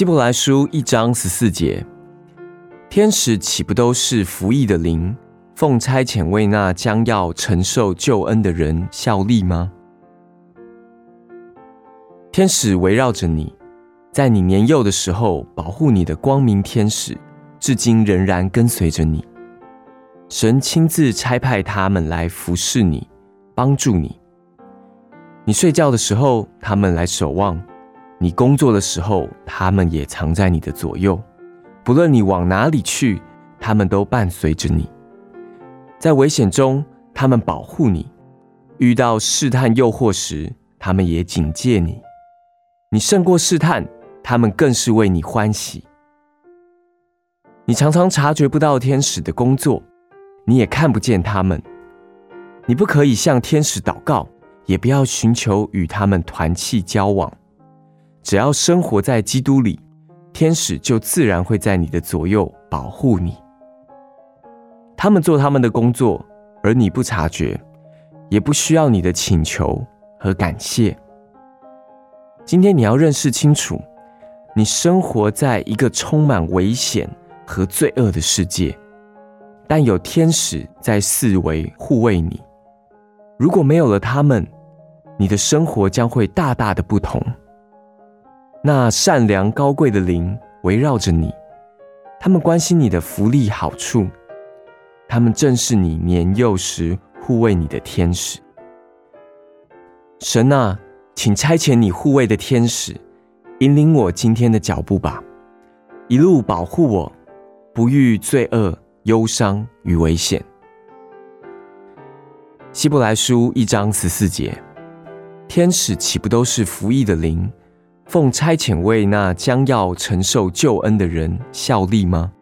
希伯来书一章十四节，天使岂不都是服役的灵，奉差遣为那将要承受救恩的人效力吗？天使围绕着你，在你年幼的时候保护你的光明天使，至今仍然跟随着你。神亲自差派他们来服侍你，帮助你。你睡觉的时候，他们来守望；你工作的时候，他们也藏在你的左右。不论你往哪里去，他们都伴随着你。在危险中，他们保护你；遇到试探诱惑时，他们也警戒你。你胜过试探，他们更是为你欢喜。你常常察觉不到天使的工作。你也看不见他们，你不可以向天使祷告，也不要寻求与他们团契交往。只要生活在基督里，天使就自然会在你的左右保护你。他们做他们的工作，而你不察觉，也不需要你的请求和感谢。今天你要认识清楚，你生活在一个充满危险和罪恶的世界。但有天使在四围护卫你。如果没有了他们，你的生活将会大大的不同。那善良高贵的灵围绕着你，他们关心你的福利好处，他们正是你年幼时护卫你的天使。神啊，请差遣你护卫的天使，引领我今天的脚步吧，一路保护我，不遇罪恶。忧伤与危险。希伯来书一章十四节，天使岂不都是服役的灵，奉差遣为那将要承受救恩的人效力吗？